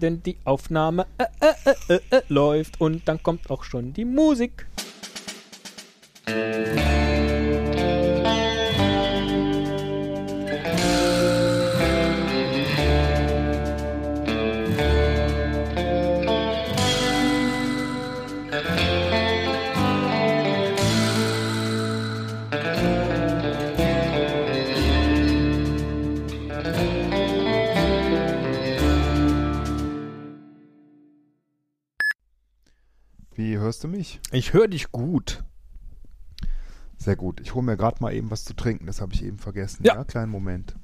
denn die Aufnahme äh, äh, äh, äh, äh, läuft und dann kommt auch schon die Musik. Hörst du mich? Ich höre dich gut. Sehr gut. Ich hole mir gerade mal eben was zu trinken. Das habe ich eben vergessen. Ja. Ja, kleinen Moment.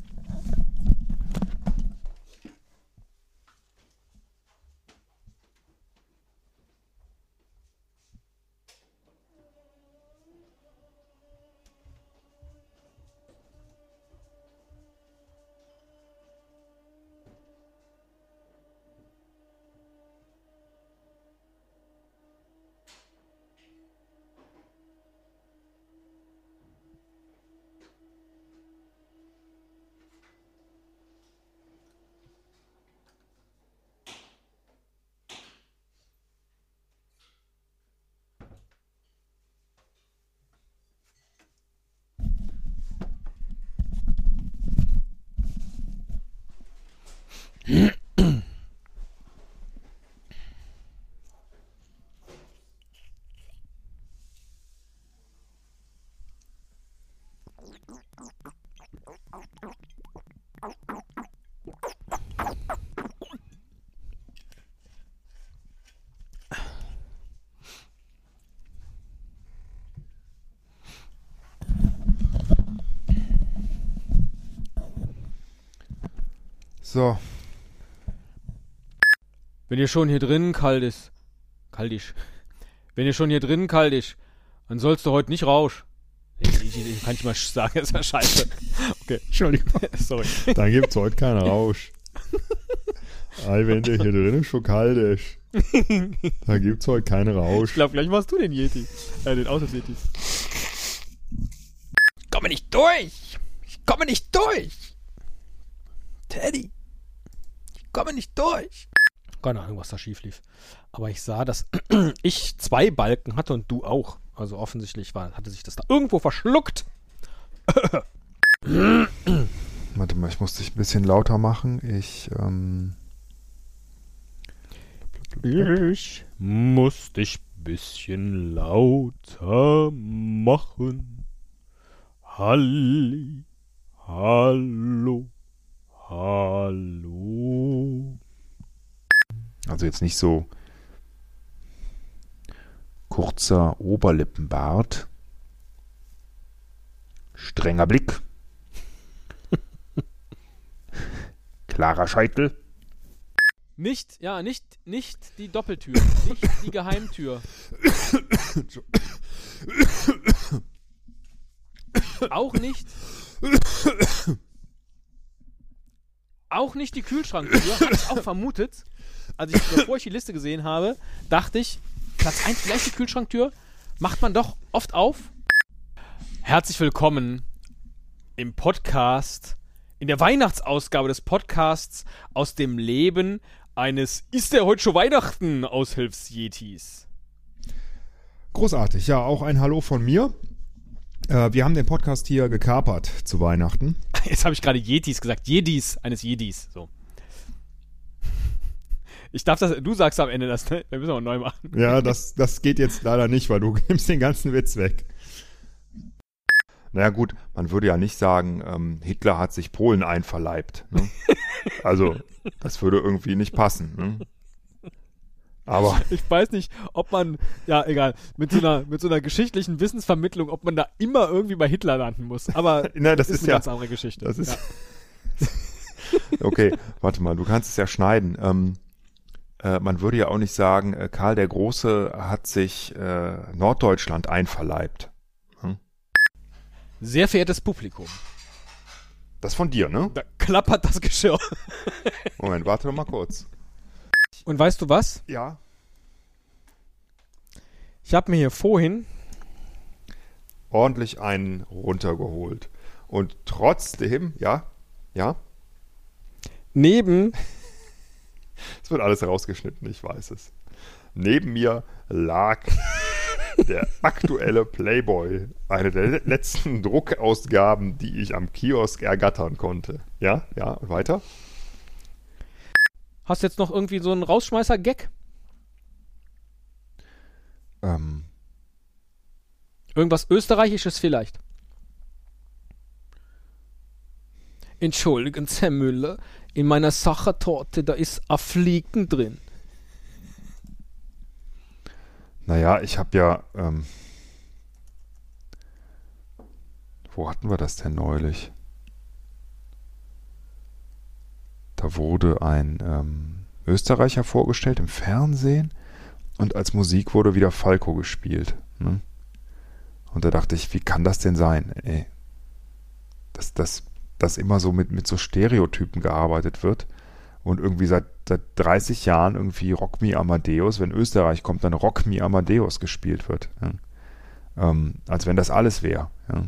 So, Wenn ihr schon hier drinnen kalt ist, kalt ist, wenn ihr schon hier drinnen kalt ist, dann sollst du heute nicht rausch. Ich, ich, ich, kann ich mal sagen, ist ja scheiße. Okay, Entschuldigung, sorry. dann gibt's heute keinen Rausch. Ei, wenn der hier drinnen schon kalt ist, dann gibt's heute keinen Ich Rausch. glaube, gleich machst du den Yeti. Äh, den Autos-Yeti. Ich komme nicht durch! Ich komme nicht durch! Teddy! Ich komme nicht durch! Keine Ahnung, was da schief lief. Aber ich sah, dass ich zwei Balken hatte und du auch. Also offensichtlich war, hatte sich das da irgendwo verschluckt. Warte mal, ich muss dich ein bisschen lauter machen. Ich, ähm, Ich muss dich bisschen lauter machen. Halli, hallo, hallo. Also jetzt nicht so kurzer Oberlippenbart, strenger Blick, klarer Scheitel. Nicht, ja, nicht, nicht die Doppeltür, nicht die Geheimtür. Auch nicht. Auch nicht die Kühlschranktür, hatte ich auch vermutet. Als ich, bevor ich die Liste gesehen habe, dachte ich, Platz 1 vielleicht die Kühlschranktür, macht man doch oft auf. Herzlich willkommen im Podcast, in der Weihnachtsausgabe des Podcasts aus dem Leben eines Ist der heute schon Weihnachten Aushilfsjetis. Großartig, ja, auch ein Hallo von mir. Äh, wir haben den Podcast hier gekapert zu Weihnachten. Jetzt habe ich gerade Yetis gesagt. Jedis eines Jedis. So. Ich darf das, du sagst am Ende das, ne? Wir müssen auch neu machen. Ja, das, das geht jetzt leider nicht, weil du nimmst den ganzen Witz weg. Naja gut, man würde ja nicht sagen, ähm, Hitler hat sich Polen einverleibt. Ne? Also, das würde irgendwie nicht passen. Ne? Aber Ich weiß nicht, ob man, ja, egal, mit so einer, mit so einer geschichtlichen Wissensvermittlung, ob man da immer irgendwie bei Hitler landen muss. Aber na, das ist ist eine ja, ganz andere Geschichte. das ist ja. okay, warte mal, du kannst es ja schneiden. Ähm, äh, man würde ja auch nicht sagen, äh, Karl der Große hat sich äh, Norddeutschland einverleibt. Sehr verehrtes Publikum, Das von dir, ne? da klappert das Geschirr. Moment, warte doch mal kurz. Und weißt du was? Ja. Ich habe mir hier vorhin ordentlich einen runtergeholt. Und trotzdem, ja, ja, neben Es wird alles rausgeschnitten, ich weiß es. Neben mir lag der aktuelle Playboy, eine der letzten Druckausgaben, die ich am Kiosk ergattern konnte. Ja, ja, weiter. Hast du jetzt noch irgendwie so einen Rausschmeißer-Gag? Ähm, Irgendwas Österreichisches vielleicht. Entschuldigen, Herr Müller, in meiner Sachertorte, da ist ein Fliegen drin. naja, ich habe ja. Ähm, wo hatten wir das denn neulich? Da wurde ein ähm, Österreicher vorgestellt im Fernsehen und als Musik wurde wieder Falco gespielt. Ne? Und da dachte ich, wie kann das denn sein? Ey, dass, dass, dass immer so mit, mit so Stereotypen gearbeitet wird und irgendwie seit, seit 30 Jahren irgendwie Rock Me Amadeus, wenn Österreich kommt, dann Rock Me Amadeus gespielt wird. Ja? Ähm, als wenn das alles wäre. Ja?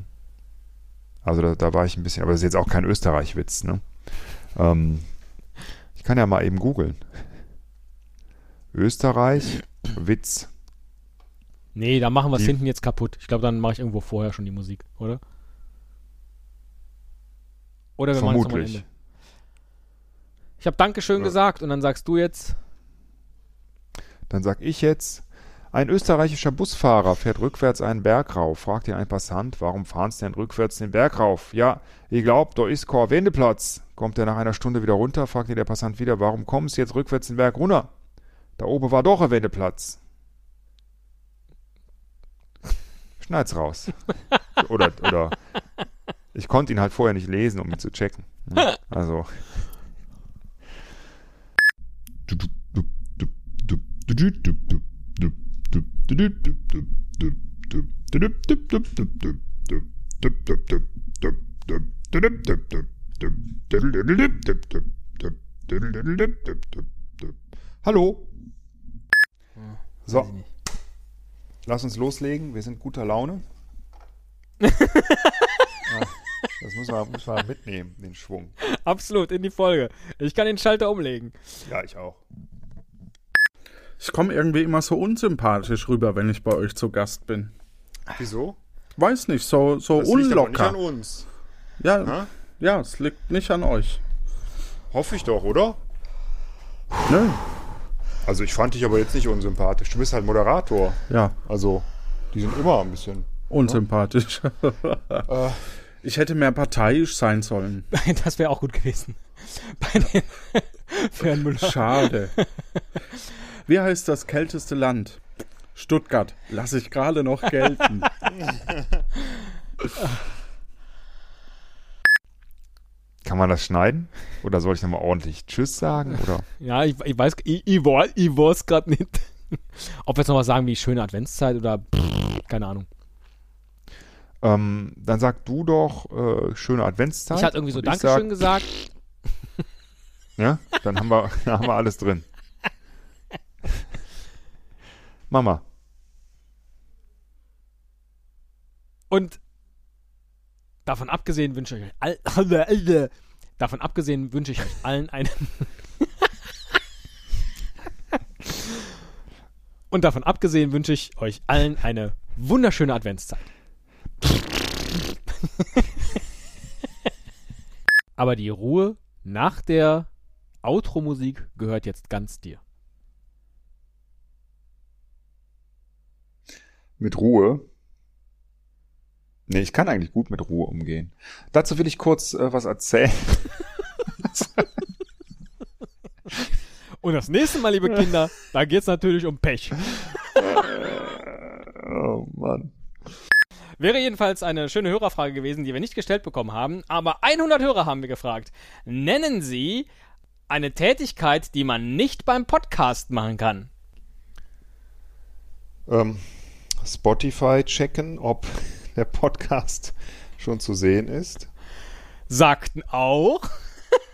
Also da, da war ich ein bisschen, aber das ist jetzt auch kein Österreich-Witz. Ne? Ähm, ich kann ja mal eben googeln. Österreich, Witz. Nee, da machen wir es hinten jetzt kaputt. Ich glaube, dann mache ich irgendwo vorher schon die Musik, oder? Oder wir machen es am Vermutlich. Ende. Ich habe Dankeschön Ja. gesagt und dann sagst du jetzt, Dann sag ich jetzt, ein österreichischer Busfahrer fährt rückwärts einen Berg rauf. Fragt ihn ein Passant, warum fahren Sie denn rückwärts den Berg rauf? Ja, ich glaub, da ist kein Wendeplatz. Kommt er nach einer Stunde wieder runter, fragt ihn der Passant wieder, warum kommen Sie jetzt rückwärts den Berg runter? Da oben war doch ein Wendeplatz. Schneid's raus. oder, oder, ich konnte ihn halt vorher nicht lesen, um ihn zu checken. ne? Also. Hallo. So, lass uns loslegen. Wir sind guter Laune. das muss man, muss man mitnehmen, den Schwung. absolut in die Folge. Ich kann den Schalter umlegen. Ja, ich auch. Ich komme irgendwie immer so unsympathisch rüber, wenn ich bei euch zu Gast bin. Wieso? Weiß nicht, so, so Das liegt aber nicht unlocker. an uns. ja, Ne? ja, es liegt nicht an euch. Hoffe ich doch, oder? Nö, Also ich fand dich aber jetzt nicht unsympathisch. Du bist halt Moderator. ja, Also, die sind immer ein bisschen. unsympathisch. Äh, ich hätte mehr parteiisch sein sollen. Das wäre auch gut gewesen. Bei den für Herrn Müller. Schade. Wie heißt das kälteste Land? Stuttgart. Lass ich gerade noch gelten. kann man das schneiden? Oder soll ich nochmal ordentlich Tschüss sagen? Oder? Ja, ich, ich weiß, ich, ich, weiß- ich weiß gerade nicht. Ob wir jetzt noch was sagen wie schöne Adventszeit oder keine Ahnung. Ähm, dann sag du doch äh, schöne Adventszeit. Ich hatte irgendwie so Dankeschön sag, gesagt. Ja, dann haben wir, dann haben wir alles drin. Mama. Und davon abgesehen wünsche ich euch all, davon abgesehen wünsche ich euch allen einen Und davon abgesehen wünsche ich euch allen eine wunderschöne Adventszeit. Aber die Ruhe nach der Outro-Musik gehört jetzt ganz dir. Mit Ruhe. Nee, ich kann eigentlich gut mit Ruhe umgehen. Dazu will ich kurz äh, was erzählen. Und das nächste Mal, liebe Kinder, da geht es natürlich um Pech. Wäre jedenfalls eine schöne Hörerfrage gewesen, die wir nicht gestellt bekommen haben, aber 100 Hörer haben wir gefragt. Nennen Sie eine Tätigkeit, die man nicht beim Podcast machen kann. Ähm, Spotify checken, ob der Podcast schon zu sehen ist. Sagten auch.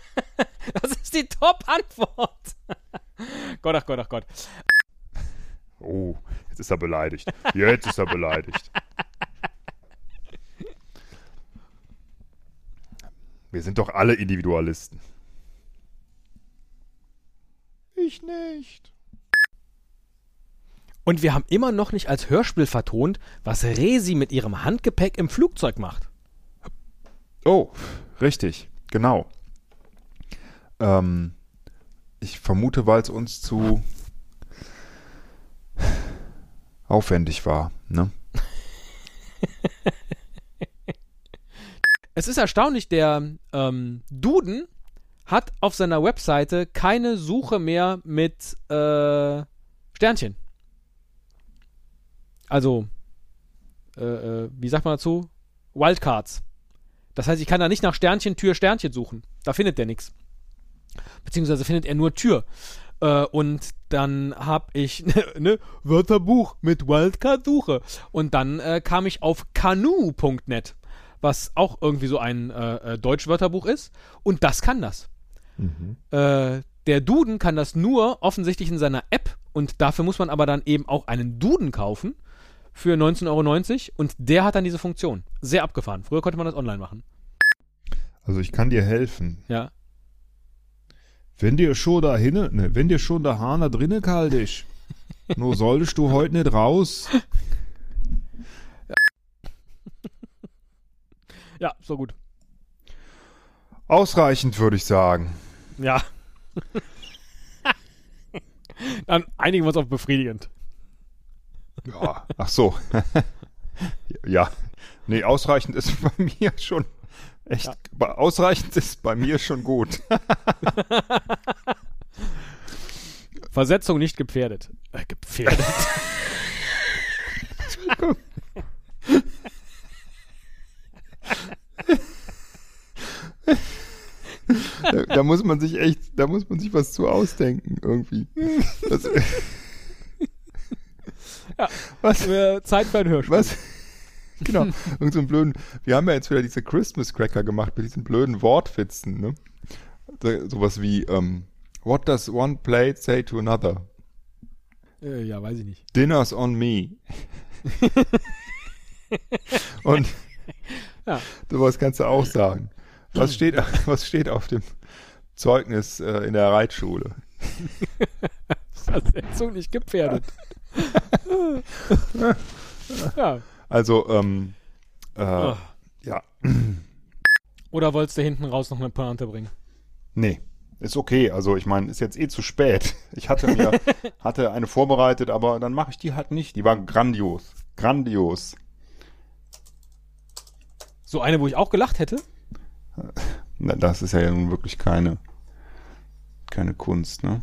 das ist die Top-Antwort. Gott, ach Gott, ach Gott. Oh, jetzt ist er beleidigt. Jetzt ist er beleidigt. Wir sind doch alle Individualisten. ich nicht. Und wir haben immer noch nicht als Hörspiel vertont, was Resi mit ihrem Handgepäck im Flugzeug macht. Oh, richtig, genau. Ähm, ich vermute, weil es uns zu aufwendig war, ne? Es ist erstaunlich, der ähm, Duden hat auf seiner Webseite keine Suche mehr mit äh, Sternchen. Also, äh, äh, wie sagt man dazu? Wildcards. Das heißt, ich kann da nicht nach Sternchen, Tür, Sternchen suchen. Da findet der nichts. Beziehungsweise findet er nur Tür. Äh, und dann habe ich ne, ne Wörterbuch mit Wildcard-Suche. Und dann äh, kam ich auf canoe.net, was auch irgendwie so ein äh, äh, Deutsch-Wörterbuch ist. Und das kann das. Äh, der Duden kann das nur offensichtlich in seiner App und dafür muss man aber dann eben auch einen Duden kaufen für 19,90 Euro und der hat dann diese Funktion. Sehr abgefahren. Früher konnte man das online machen. Also ich kann dir helfen. Ja. Wenn dir schon da hinne, ne, wenn dir schon der Hahn da drinnen kalt ist, nur solltest du heute nicht raus. Ja, so gut. Ausreichend, würde ich sagen. Ja. dann einigen wir uns auf befriedigend. Ja, ach so. ja, nee, ausreichend ist bei mir schon echt, bei- ausreichend ist bei mir schon gut. Versetzung nicht gefährdet. Äh, gefährdet. Da, da muss man sich echt, da muss man sich was zu ausdenken, irgendwie. Das, Ja. Was? Zeit für ein Hörspiel. Was? Genau, irgend so einen blöden, wir haben ja jetzt wieder diese Christmas Cracker gemacht mit diesen blöden Wortwitzen, ne? So, sowas wie, ähm, what does one plate say to another? Äh, ja, weiß ich nicht. Dinner's on me. Und Ja. sowas kannst du auch sagen. Was steht, was steht auf dem Zeugnis äh, in der Reitschule? Versetzung nicht gefährdet. ja. Also, ähm, äh, ja, Oder wolltest du hinten raus noch eine Pointe bringen? nee, ist okay. Also, ich meine, ist jetzt eh zu spät. Ich hatte mir, hatte eine vorbereitet, aber dann mache ich die halt nicht. Die war grandios. Grandios. So eine, wo ich auch gelacht hätte? Das ist ja nun wirklich keine, keine Kunst, ne?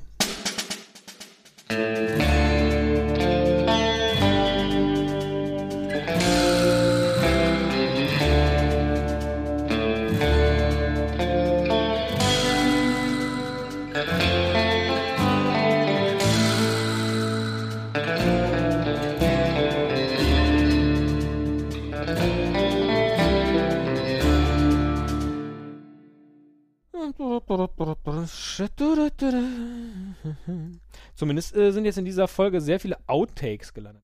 Zumindest äh, sind jetzt in dieser Folge sehr viele Outtakes gelandet.